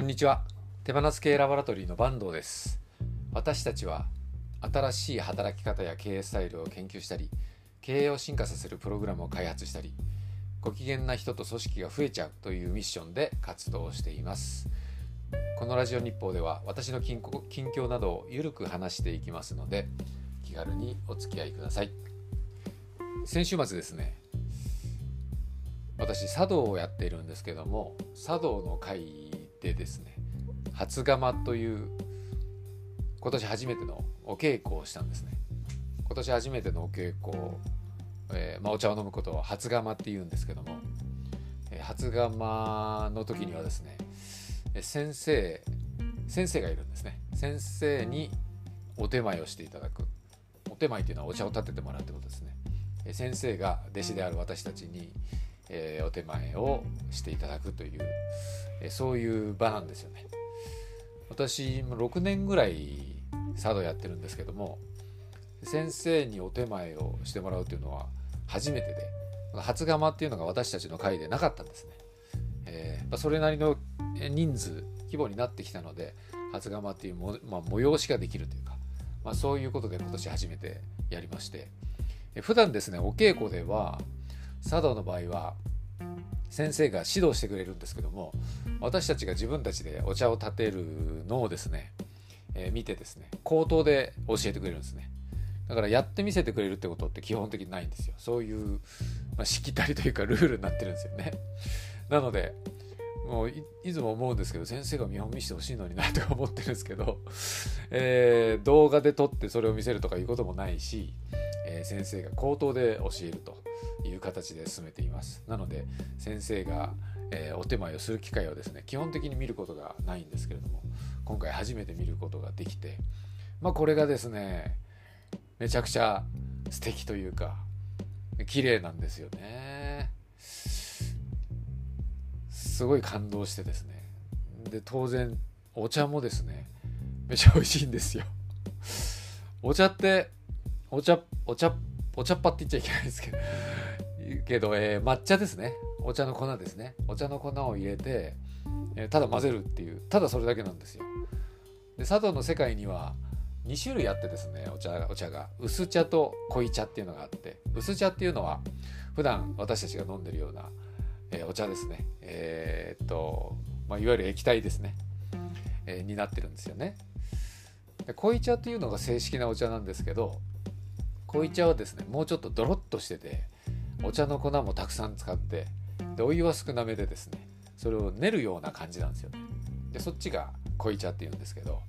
こんにちは。手放す系ラボラトリーの坂東です。私たちは新しい働き方や経営スタイルを研究したり経営を進化させるプログラムを開発したりご機嫌な人と組織が増えちゃうというミッションで活動しています。このラジオ日報では私の近況などをゆるく話していきますので気軽にお付き合いください。先週末ですね私茶道をやっているんですけども茶道の会でですね初釜という今年初めてのお稽古をしたんですね。今年初めてのお稽古えー、まあ、お茶を飲むことを初釜って言うんですけども、えー、初釜の時にはですね先生先生がいるんですね。先生にお手前をしていただく。お手前っていうのはお茶を立ててもらうってことですね。先生が弟子である私たちに、えー、お手前をしていただくという、えそういう場なんですよね。私も6年ぐらい茶道やってるんですけども先生にお手前をしてもらうというのは初めてで初釜っていうのが私たちの会でなかったんですね。えー、それなりの人数規模になってきたので初釜っていうも、まあ、催しができるというか、まあ、そういうことで今年初めてやりまして普段ですねお稽古では茶道の場合は先生が指導してくれるんですけども私たちが自分たちでお茶を立てるのをですね、えー、見てですね口頭で教えてくれるんですね。だからやってみせてくれるってことって基本的にないんですよ。そういう、まあ、しきたりというかルールになってるんですよね。なのでもういつも思うんですけど先生が見本見してほしいのになとか思ってるんですけど、えー、動画で撮ってそれを見せるとかいうこともないし、えー、先生が口頭で教えると。いう形で進めています。なので先生が、えー、お手前をする機会をですね基本的に見ることがないんですけれども今回初めて見ることができてまあこれがですねめちゃくちゃ素敵というか綺麗なんですよね。すごい感動してですね。で当然お茶もですねめちゃ美味しいんですよ。お茶ってお茶お茶っお茶っ葉って言っちゃいけないですけど けど、えー、抹茶ですね。お茶の粉ですね。お茶の粉を入れて、えー、ただ混ぜるっていうただそれだけなんですよ。で茶道の世界には2種類あってですねお茶お茶が。薄茶と濃茶っていうのがあって薄茶っていうのは普段私たちが飲んでるような、えー、お茶ですね。えー、っと、まあ、いわゆる液体ですね、えー、になってるんですよね。で濃茶っていうのが正式なお茶なんですけど濃茶はですねもうちょっとドロッとしててお茶の粉もたくさん使ってでお湯は少なめでですねそれを練るような感じなんですよね。でそっちが濃茶っていうんですけど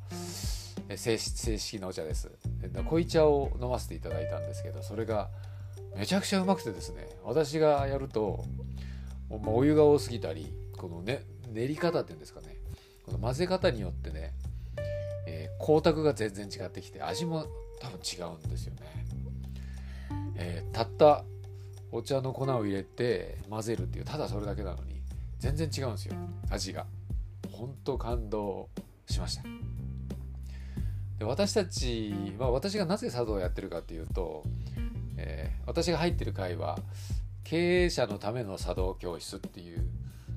正式なお茶です。濃茶を飲ませていただいたんですけどそれがめちゃくちゃうまくてですね私がやるとお湯が多すぎたりこのね練り方っていうんですかねこの混ぜ方によってね、えー、光沢が全然違ってきて味も多分違うんですよね、えー、たったお茶の粉を入れて混ぜるっていうただそれだけなのに全然違うんですよ。味が。本当感動しました。で私たちは私がなぜ茶道をやってるかっていうと、えー、私が入ってる会は経営者のための茶道教室っていう、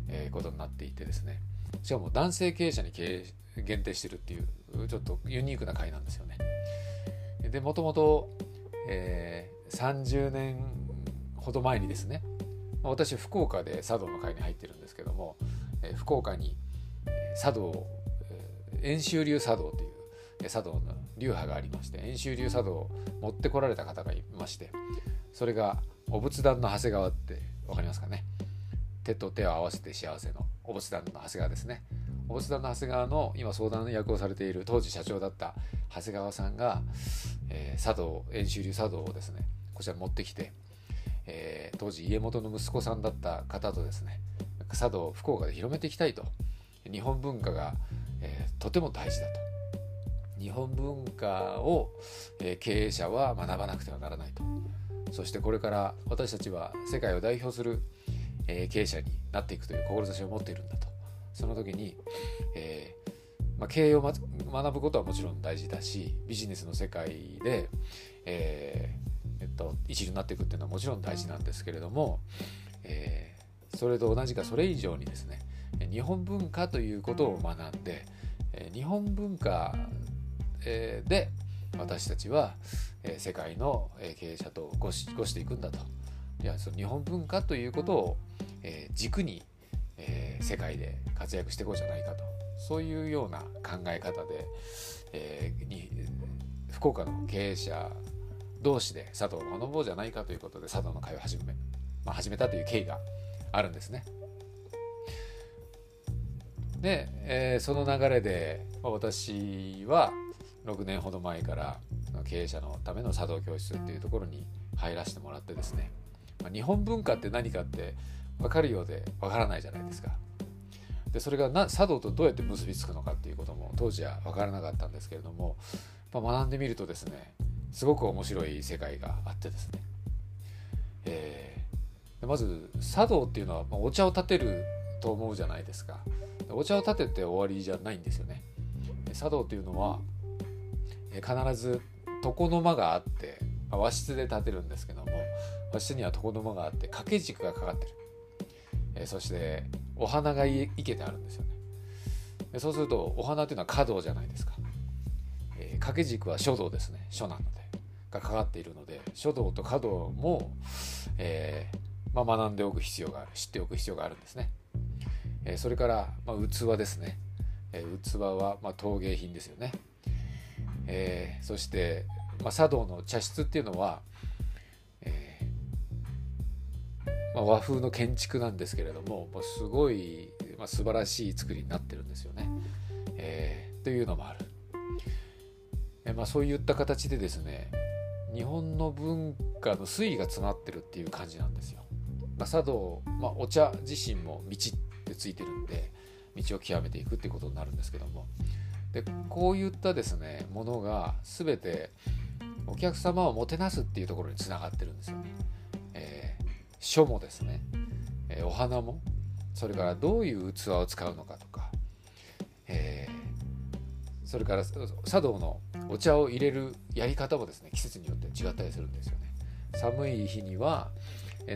え、ことになっていてですね。しかも男性経営者に経営限定してるっていうちょっとユニークな会なんですよね。でもともと、え、30年ほど前にですね私福岡で茶道の会に入ってるんですけども、福岡に茶道遠州流茶道という茶道の流派がありまして遠州流茶道を持ってこられた方がいましてそれがお仏壇の長谷川って分かりますかね？手と手を合わせて幸せのお仏壇の長谷川ですね。お仏壇の長谷川の今相談役をされている当時社長だった長谷川さんが、えー、茶道遠州流茶道をですねこちら持ってきてえー、当時家元の息子さんだった方とですね茶道を福岡で広めていきたいと。日本文化が、えー、とても大事だと。日本文化を、えー、経営者は学ばなくてはならないと。そしてこれから私たちは世界を代表する、えー、経営者になっていくという志を持っているんだと。その時に、えーまあ、経営を、ま、学ぶことはもちろん大事だしビジネスの世界で、えー一流になっていくっていうのはもちろん大事なんですけれども、えー、それと同じかそれ以上にですね日本文化ということを学んで日本文化で私たちは世界の経営者とごしごしていくんだと。いやその日本文化ということを軸に世界で活躍していこうじゃないかと。そういうような考え方で、えー、に福岡の経営者同士で佐藤を学ぼうじゃないかということで佐藤の会を始め,、まあ、始めたという経緯があるんですね。で、えー、その流れで、まあ、私は6年ほど前から経営者のための茶道教室っていうところに入らせてもらってですね、まあ、日本文化って何かって分かるようで分からないじゃないですか。でそれがな茶道とどうやって結びつくのかっていうことも当時は分からなかったんですけれども、まあ、学んでみるとですねすごく面白い世界があってですね、えー、まず茶道っていうのは、ま、お茶を立てると思うじゃないですか。お茶を立てて終わりじゃないんですよね。茶道っていうのは必ず床の間があって、ま、和室で立てるんですけども和室には床の間があって掛け軸がかかってる、え、そしてお花が生けてあるんですよね。そうするとお花というのは華道じゃないですか、え、掛け軸は書道ですね。書なので。がかかっているので書道と華道も、えー、まあ、学んでおく必要がある知っておく必要があるんですね、えそれから、まあ、器ですね、え器は、ま陶芸品ですよね、えそして、まあ、茶道の茶室っていうのは、えまあ、和風の建築なんですけれどももうすごい、まあ、素晴らしい作りになってるんですよね。えー、というのもある。えまあ、そういった形でですね日本の文化の推移が詰まってるっていう感じなんですよ。まあ、茶道、まあ、お茶自身も道ってついてるんで道を極めていくっていうことになるんですけどもでこういったですねものが全てお客様をもてなすっていうところにつながってるんですよね。えー、書もですね、えー、お花もそれからどういう器を使うのかとか、えー、それから茶道のお茶を入れるやり方もですね季節によって違ったりするんですよね。寒い日には、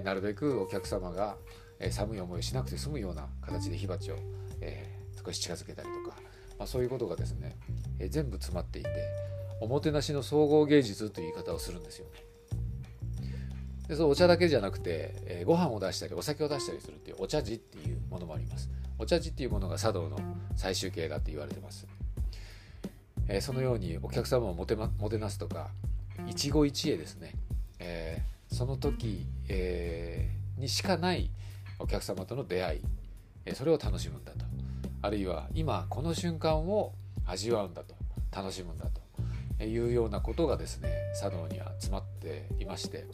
なるべくお客様が、寒い思いをしなくて済むような形で火鉢を、えー、少し近づけたりとか、まあ、そういうことがですね、えー、全部詰まっていておもてなしの総合芸術という言い方をするんですよね。でそのお茶だけじゃなくて、えー、ご飯を出したりお酒を出したりするっていうお茶事っていうものもあります。お茶事っていうものが茶道の最終形だって言われてます。えー、そのようにお客様をもて,、ま、もてなすとか一期一会ですね、えー、その時、えー、にしかないお客様との出会い、えそれを楽しむんだと。あるいは今この瞬間を味わうんだと。楽しむんだと。いうようなことがですね茶道には詰まっていまして。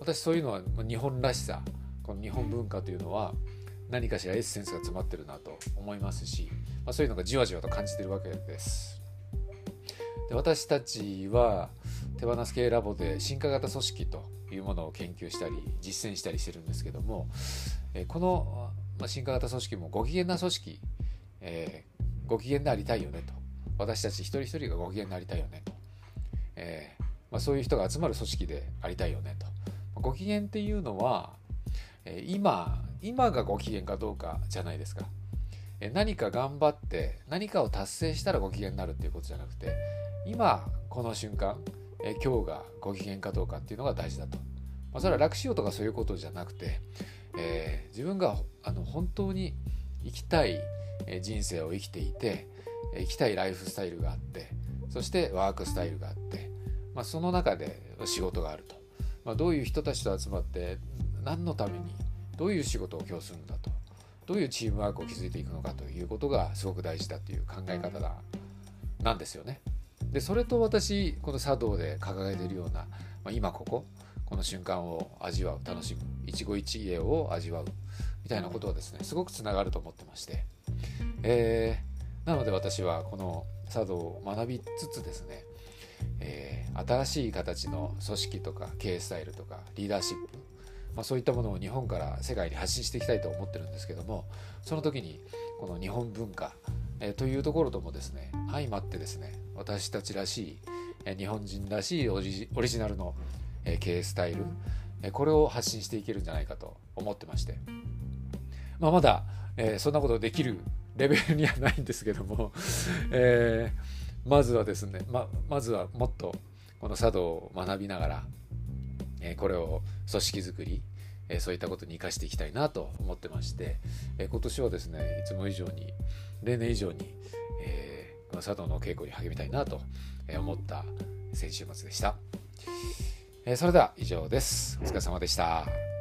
私そういうのは日本らしさこの日本文化というのは何かしらエッセンスが詰まってるなと思いますし、まあ、そういうのがじわじわと感じてるわけです。で私たちは手放す系ラボで進化型組織というものを研究したり実践したりしてるんですけどもこの進化型組織もご機嫌な組織、えー、ご機嫌でありたいよねと。私たち一人一人がご機嫌になりたいよねと、えー、まあ、そういう人が集まる組織でありたいよねと。ご機嫌っていうのは、今今がご機嫌かどうかじゃないですか、何か頑張って何かを達成したらご機嫌になるっていうことじゃなくて今この瞬間、え今日がご機嫌かどうかっていうのが大事だと、まあ、それは楽しようとかそういうことじゃなくて、えー、自分があの本当に生きたい人生を生きていて生きたいライフスタイルがあってそしてワークスタイルがあって、まあ、その中で仕事があると。まあ、どういう人たちと集まって何のためにどういう仕事を今日するんだと。どういうチームワークを築いていくのかということがすごく大事だという考え方なんですよね。でそれと私この茶道で掲げているような、まあ、今こここの瞬間を味わう楽しむ一期一会を味わうみたいなことはですねすごくつながると思ってまして、えー、なので私はこの茶道を学びつつですねえー、新しい形の組織とか経営スタイルとかリーダーシップ、まあ、そういったものを日本から世界に発信していきたいと思ってるんですけどもその時にこの日本文化、えー、というところともですね相まってですね私たちらしい、日本人らしいオリジナルの、経営スタイル、これを発信していけるんじゃないかと思ってまして、まあ、まだ、そんなことできるレベルにはないんですけども、え、まずはですねままずはもっとこの茶道を学びながら、え、これを組織づくり、えそういったことに生かしていきたいなと思ってまして、え今年はですねいつも以上に例年以上に、えこの茶道の稽古に励みたいなと思った先週末でした。えそれでは以上です。お疲れ様でした。